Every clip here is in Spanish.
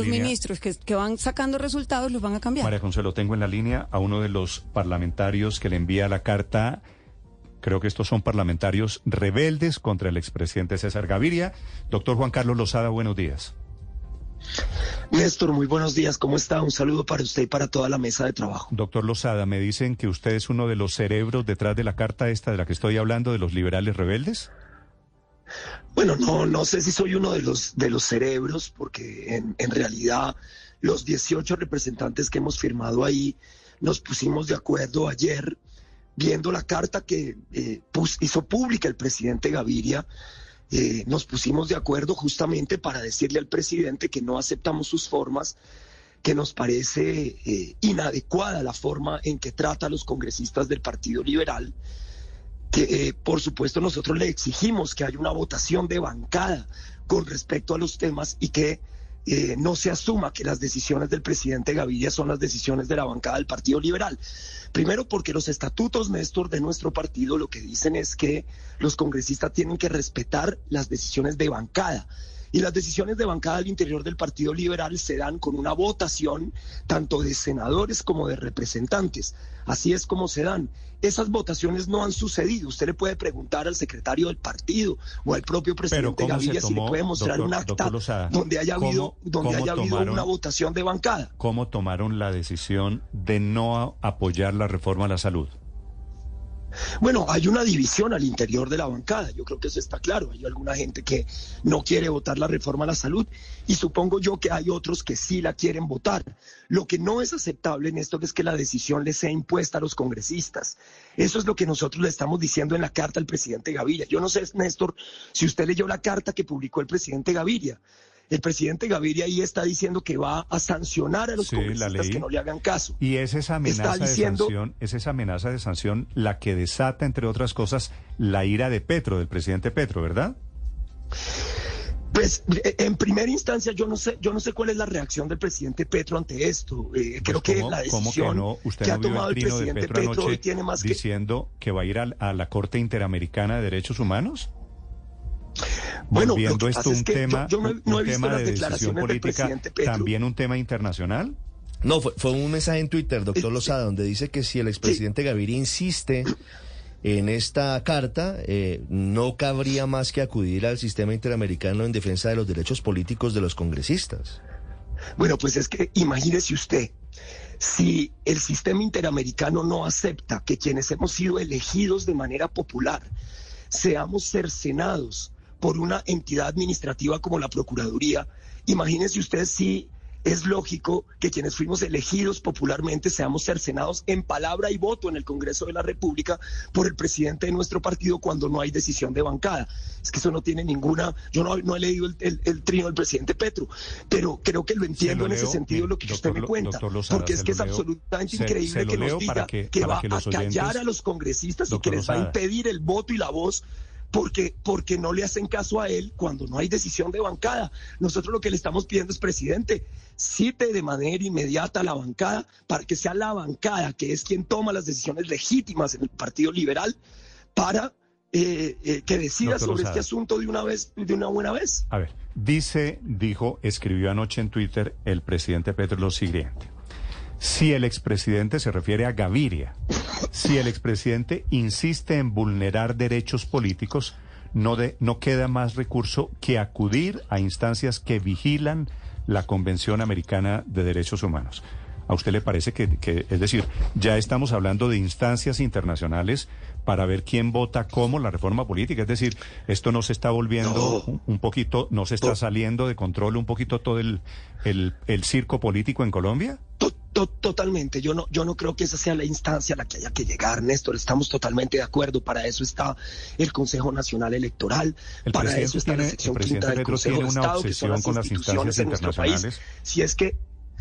Los Línea. ministros que, que van sacando resultados los van a cambiar. María Consuelo, tengo en la línea a uno de los parlamentarios que le envía la carta. Creo que estos son parlamentarios rebeldes contra el expresidente César Gaviria. Doctor Juan Carlos Lozada, buenos días. Néstor, muy buenos días. ¿Cómo está? Un saludo para usted y para toda la mesa de trabajo. Doctor Lozada, me dicen que usted es uno de los cerebros detrás de la carta esta de la que estoy hablando, de los liberales rebeldes. Bueno, no, no sé si soy uno de los, de los cerebros, porque en, realidad los 18 representantes que hemos firmado ahí nos pusimos de acuerdo ayer, viendo la carta que eh, hizo pública el presidente Gaviria. eh, nos pusimos de acuerdo justamente para decirle al presidente que no aceptamos sus formas, que nos parece eh, inadecuada la forma en que trata a los congresistas del Partido Liberal que eh, por supuesto nosotros le exigimos que haya una votación de bancada con respecto a los temas y que eh, no se asuma que las decisiones del presidente Gaviria son las decisiones de la bancada del Partido Liberal. Primero porque los estatutos, Néstor, de nuestro partido lo que dicen es que los congresistas tienen que respetar las decisiones de bancada. Y las decisiones de bancada al interior del Partido Liberal se dan con una votación tanto de senadores como de representantes. Así es como se dan. Esas votaciones no han sucedido. Usted le puede preguntar al secretario del partido o al propio presidente ¿cómo se Gaviria si le puede mostrar doctor- un acta Lozada, donde haya habido, donde haya habido una votación de bancada. ¿Cómo tomaron la decisión de no apoyar la reforma a la salud? Bueno, hay una división al interior de la bancada, yo creo que eso está claro. Hay alguna gente que no quiere votar la reforma a la salud y supongo yo que hay otros que sí la quieren votar. Lo que no es aceptable en esto es que la decisión le sea impuesta a los congresistas. Eso es lo que nosotros le estamos diciendo en la carta al presidente Gaviria. Yo no sé, Néstor, si usted leyó la carta que publicó el presidente Gaviria. El presidente Gaviria ahí está diciendo que va a sancionar a los Sí, congresistas que no le hagan caso. Y es esa amenaza Está diciendo- de sanción, es esa amenaza de sanción la que desata, entre otras cosas, la ira de Petro, del presidente Petro, ¿verdad? Pues eh, en primera instancia yo no sé, yo no sé cuál es la reacción del presidente Petro ante esto. Eh, creo Pues, que ¿cómo- la decisión que no? Usted que no ha tomado el el trino de presidente Petro Petro, hoy tiene más que diciendo que va a ir a, la Corte Interamericana de Derechos Humanos. Bueno, Volviendo esto un es que yo- tema, yo no no un visto tema las de decisión declaraciones del política, presidente Petro. también un tema internacional. No, fue, fue un mensaje en Twitter, doctor Eh, Lozada, donde dice que si el expresidente Gaviria insiste en esta carta, eh, no cabría más que acudir al sistema interamericano en defensa de los derechos políticos de los congresistas. Bueno, pues es que imagínese usted, si el sistema interamericano no acepta que quienes hemos sido elegidos de manera popular seamos cercenados por una entidad administrativa como la Procuraduría, imagínese usted si es lógico que quienes fuimos elegidos popularmente seamos cercenados en palabra y voto en el Congreso de la República por el presidente de nuestro partido cuando no hay decisión de bancada. Es que eso no tiene ninguna, yo no, no he leído el, el- el trino del presidente Petro, pero creo que lo entiendo lo en ese sentido lo que doctor usted me cuenta, Lozada, porque es que es leo- absolutamente se- increíble se que nos diga que- va que a callar oyentes- a los congresistas y que les va a impedir el voto y la voz porque, porque no le hacen caso a él cuando no hay decisión de bancada. Nosotros lo que le estamos pidiendo es, presidente, cite de manera inmediata a la bancada para que sea la bancada, que es quien toma las decisiones legítimas en el Partido Liberal, para eh, eh, que decida Doctor sobre Lozada. este asunto de una vez, de una buena vez. A ver, dice, dijo, escribió anoche en Twitter el presidente Petro lo siguiente. Si el expresidente se refiere a Gaviria, si el expresidente insiste en vulnerar derechos políticos, no, de, no queda más recurso que acudir a instancias que vigilan la Convención Americana de Derechos Humanos. ¿A usted le parece que, que, es decir, ya estamos hablando de instancias internacionales para ver quién vota cómo la reforma política? Es decir, esto no se está volviendo un, un poquito, no se está saliendo de control un poquito todo el, el, el circo político en Colombia? To- totalmente. Yo no, yo no creo que esa sea la instancia a la que haya que llegar, Néstor. Estamos totalmente de acuerdo. Para eso está el Consejo Nacional Electoral. para eso está la sección quinta del Consejo de Estado, que son las con instituciones en nuestro país. Si es que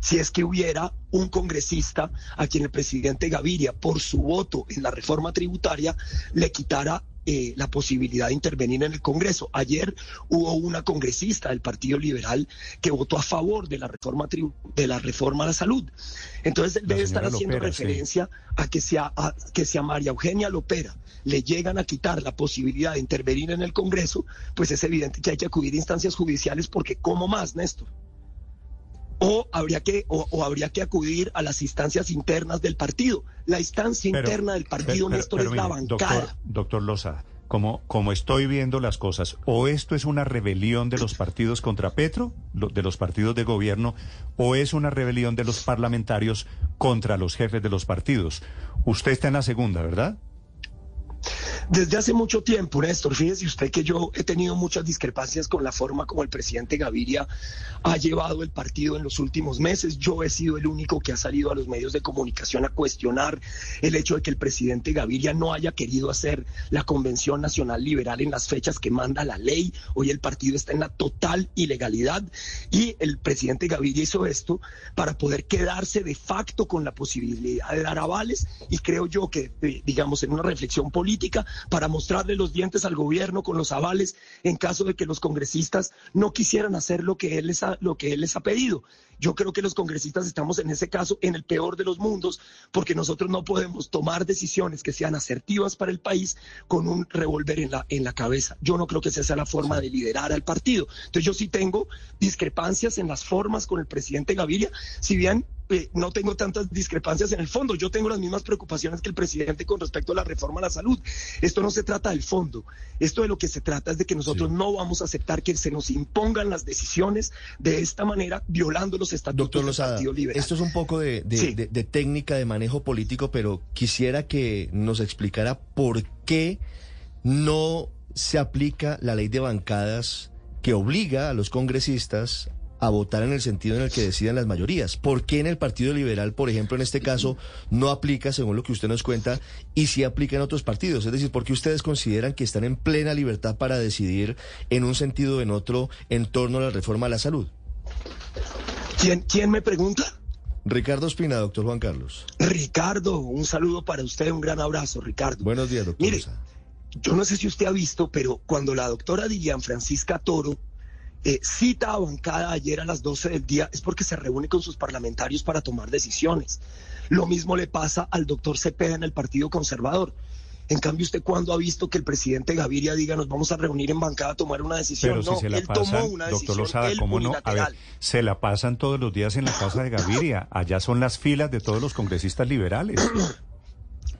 si es que hubiera un congresista a quien el presidente Gaviria, por su voto en la reforma tributaria, le quitara eh, la posibilidad de intervenir en el Congreso. Ayer hubo una congresista del Partido Liberal que votó a favor de la reforma de la reforma a la salud. Entonces debe estar haciendo referencia a que sea a, que sea María Eugenia Lopera le llegan a quitar la posibilidad de intervenir en el Congreso, pues es evidente que hay que acudir a instancias judiciales porque ¿cómo más, Néstor? Habría que o, habría que acudir a las instancias internas del partido. La instancia interna del partido, Néstor, es la bancada. Doctor, Loza, como, como estoy viendo las cosas, o esto es una rebelión de los partidos contra Petro, de los partidos de gobierno, o es una rebelión de los parlamentarios contra los jefes de los partidos. Usted está en la segunda, ¿verdad? Desde hace mucho tiempo, Néstor, fíjese usted que yo he tenido muchas discrepancias con la forma como el presidente Gaviria ha llevado el partido en los últimos meses. Yo he sido el único que ha salido a los medios de comunicación a cuestionar el hecho de que el presidente Gaviria no haya querido hacer la Convención Nacional Liberal en las fechas que manda la ley. Hoy el partido está en la total ilegalidad y el presidente Gaviria hizo esto para poder quedarse de facto con la posibilidad de dar avales y creo yo que, eh, digamos, en una reflexión política, para mostrarle los dientes al gobierno con los avales en caso de que los congresistas no quisieran hacer lo que él les ha, lo que él les ha pedido. Yo creo que los congresistas estamos en ese caso en el peor de los mundos porque nosotros no podemos tomar decisiones que sean asertivas para el país con un revólver en la, en la cabeza. Yo no creo que esa sea la forma de liderar al partido. Entonces yo sí tengo discrepancias en las formas con el presidente Gaviria, si bien eh, no tengo tantas discrepancias en el fondo. Yo tengo las mismas preocupaciones que el presidente con respecto a la reforma a la salud. Esto no se trata del fondo. Esto de lo que se trata es de que nosotros no vamos a aceptar que se nos impongan las decisiones de esta manera, violando los estatutos del Partido Liberal. Esto es un poco de, de técnica de manejo político, pero quisiera que nos explicara por qué no se aplica la ley de bancadas que obliga a los congresistas a votar en el sentido en el que deciden las mayorías. ¿Por qué en el Partido Liberal, por ejemplo, en este caso, no aplica, según lo que usted nos cuenta, y sí aplica en otros partidos? Es decir, ¿por qué ustedes consideran que están en plena libertad para decidir en un sentido o en otro en torno a la reforma a la salud? ¿Quién, quién me pregunta? Ricardo Espina, doctor Juan Carlos. Ricardo, un saludo para usted, un gran abrazo, Ricardo. Buenos días, doctor. Mire, yo no sé si usted ha visto, pero cuando la doctora Dilian Francisca Toro eh, cita a bancada ayer a las 12 del día es porque se reúne con sus parlamentarios para tomar decisiones. Lo mismo le pasa al doctor Cepeda en el Partido Conservador. En cambio, ¿usted cuándo ha visto que el presidente Gaviria diga nos vamos a reunir en bancada a tomar una decisión? Pero no, si se la él tomó una doctor Lozada, ¿cómo no? A ver, se la pasan todos los días en la casa de Gaviria. Allá son las filas de todos los congresistas liberales.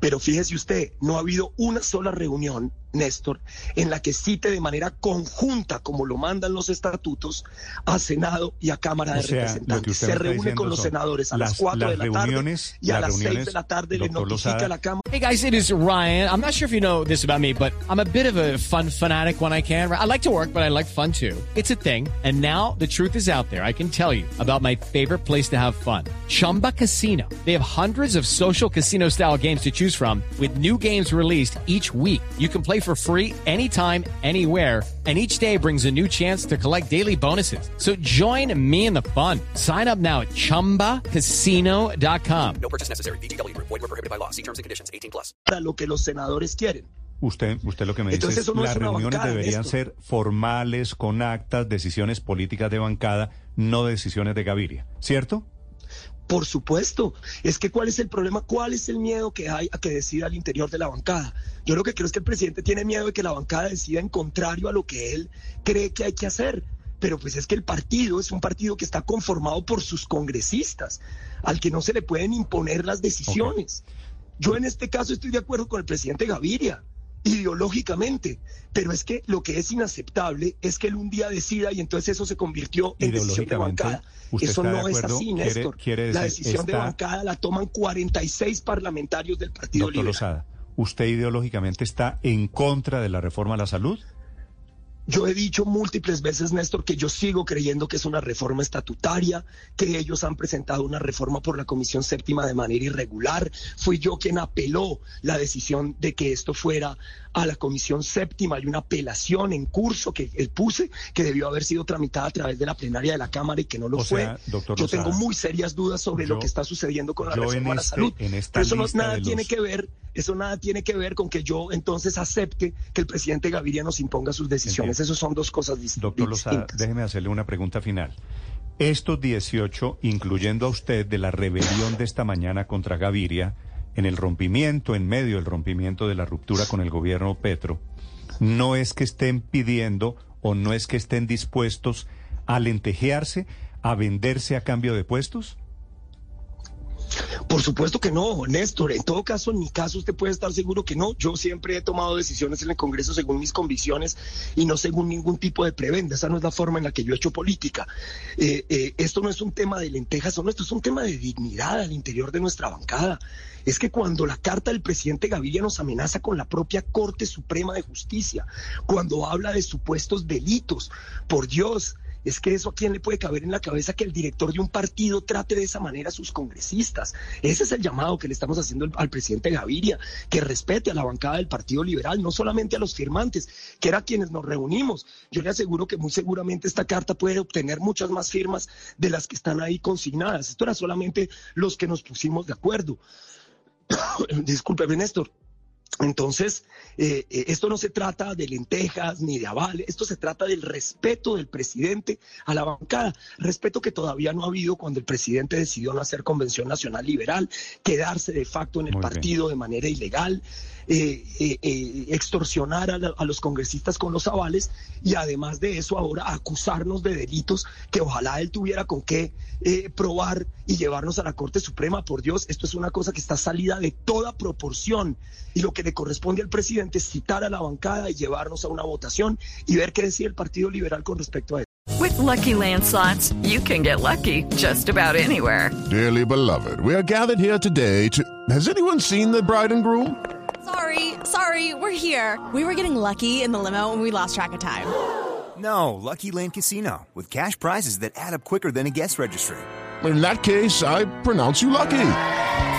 Pero fíjese usted, no ha habido una sola reunión Néstor, en la que cite de manera conjunta, como lo mandan los estatutos, a Senado y a Cámara de Representantes. Se reúne con los senadores a las, 4 de la tarde y a las 6 de la tarde le notifica a la Cámara. Hey guys, it is Ryan. I'm not sure if you know this about me, but I'm a bit of a fun fanatic when I can. I like to work, but I like fun too. It's a thing. And now the truth is out there. I can tell you about my favorite place to have fun. Chumba Casino. They have hundreds of social casino style games to choose from with new games released each week. You can play for free anytime, anywhere, and each day brings a new chance to collect daily bonuses. So join me in the fun. Sign up now at ChumbaCasino.com. No purchase necessary. BGW. Void were prohibited by law. See terms and conditions. 18 plus. Para lo que los senadores quieren. Usted, usted lo que me Entonces, dice es, no las es reuniones deberían ser formales, con actas, decisiones políticas de bancada, no decisiones de Gaviria, ¿cierto? Por supuesto. Es que ¿cuál es el problema? ¿Cuál es el miedo que hay a que decida al interior de la bancada? Yo lo que creo es que el presidente tiene miedo de que la bancada decida en contrario a lo que él cree que hay que hacer. Pero pues es que el partido es un partido que está conformado por sus congresistas, al que no se le pueden imponer las decisiones. Okay. Yo en este caso estoy de acuerdo con el presidente Gaviria ideológicamente, pero es que lo que es inaceptable es que él un día decida y entonces eso se convirtió en decisión de bancada. Eso no es así, Néstor. Quiere, la decisión de bancada la toman 46 parlamentarios del Partido Doctor Liberal. Lozada, ¿usted ideológicamente está en contra de la reforma a la salud? Yo he dicho múltiples veces, Néstor, que yo sigo creyendo que es una reforma estatutaria, que ellos han presentado una reforma por la Comisión Séptima de manera irregular. Fui yo quien apeló la decisión de que esto fuera a la Comisión Séptima. Hay una apelación en curso que él puse, que debió haber sido tramitada a través de la plenaria de la Cámara y que no lo O fue. sea, doctor yo tengo muy serias dudas sobre lo que está sucediendo con la reforma a la este- salud. en esta Pero eso no, nada tiene los- que ver, eso nada tiene que ver con que yo entonces acepte que el presidente Gaviria nos imponga sus decisiones. Son dos cosas dist- Doctor distintas. déjeme hacerle una pregunta final. Estos 18, incluyendo a usted, de la rebelión de esta mañana contra Gaviria, en el rompimiento, en medio del rompimiento de la ruptura con el gobierno Petro, no es que estén pidiendo o no es que estén dispuestos a lentejearse, a venderse a cambio de puestos? Por supuesto que no, Néstor. En todo caso, en mi caso, usted puede estar seguro que no. Yo siempre he tomado decisiones en el Congreso según mis convicciones y no según ningún tipo de prebenda. Esa no es la forma en la que yo he hecho política. Eh, eh, esto no es un tema de lentejas no, esto es un tema de dignidad al interior de nuestra bancada. Es que cuando la carta del presidente Gaviria nos amenaza con la propia Corte Suprema de Justicia, cuando habla de supuestos delitos, por Dios, es que eso a quién le puede caber en la cabeza que el director de un partido trate de esa manera a sus congresistas. Ese es el llamado que le estamos haciendo al, presidente Gaviria, que respete a la bancada del Partido Liberal, no solamente a los firmantes, que era quienes nos reunimos. Yo le aseguro que muy seguramente esta carta puede obtener muchas más firmas de las que están ahí consignadas. Esto era solamente los que nos pusimos de acuerdo. Discúlpeme, Néstor. Entonces, eh, eh, esto no se trata de lentejas ni de avales, esto se trata del respeto del presidente a la bancada, respeto que todavía no ha habido cuando el presidente decidió no hacer convención nacional liberal, quedarse de facto en el Muy bien. partido de manera ilegal, eh, eh, extorsionar a, la- a los congresistas con los avales y además de eso ahora acusarnos de delitos que ojalá él tuviera con qué eh, probar y llevarnos a la Corte Suprema. Por Dios, esto es una cosa que está salida de toda proporción y lo que le corresponde al presidente es citar a la bancada y llevarnos a una votación y ver qué decía el Partido Liberal con respecto a eso. With Lucky Land slots, you can get lucky just about anywhere. Dearly beloved, we are gathered here today to. Has anyone seen the bride and groom? Sorry, sorry, we're here. We were getting lucky in the limo and we lost track of time. No, Lucky Land Casino, with cash prizes that add up quicker than a guest registry. In that case, I pronounce you lucky.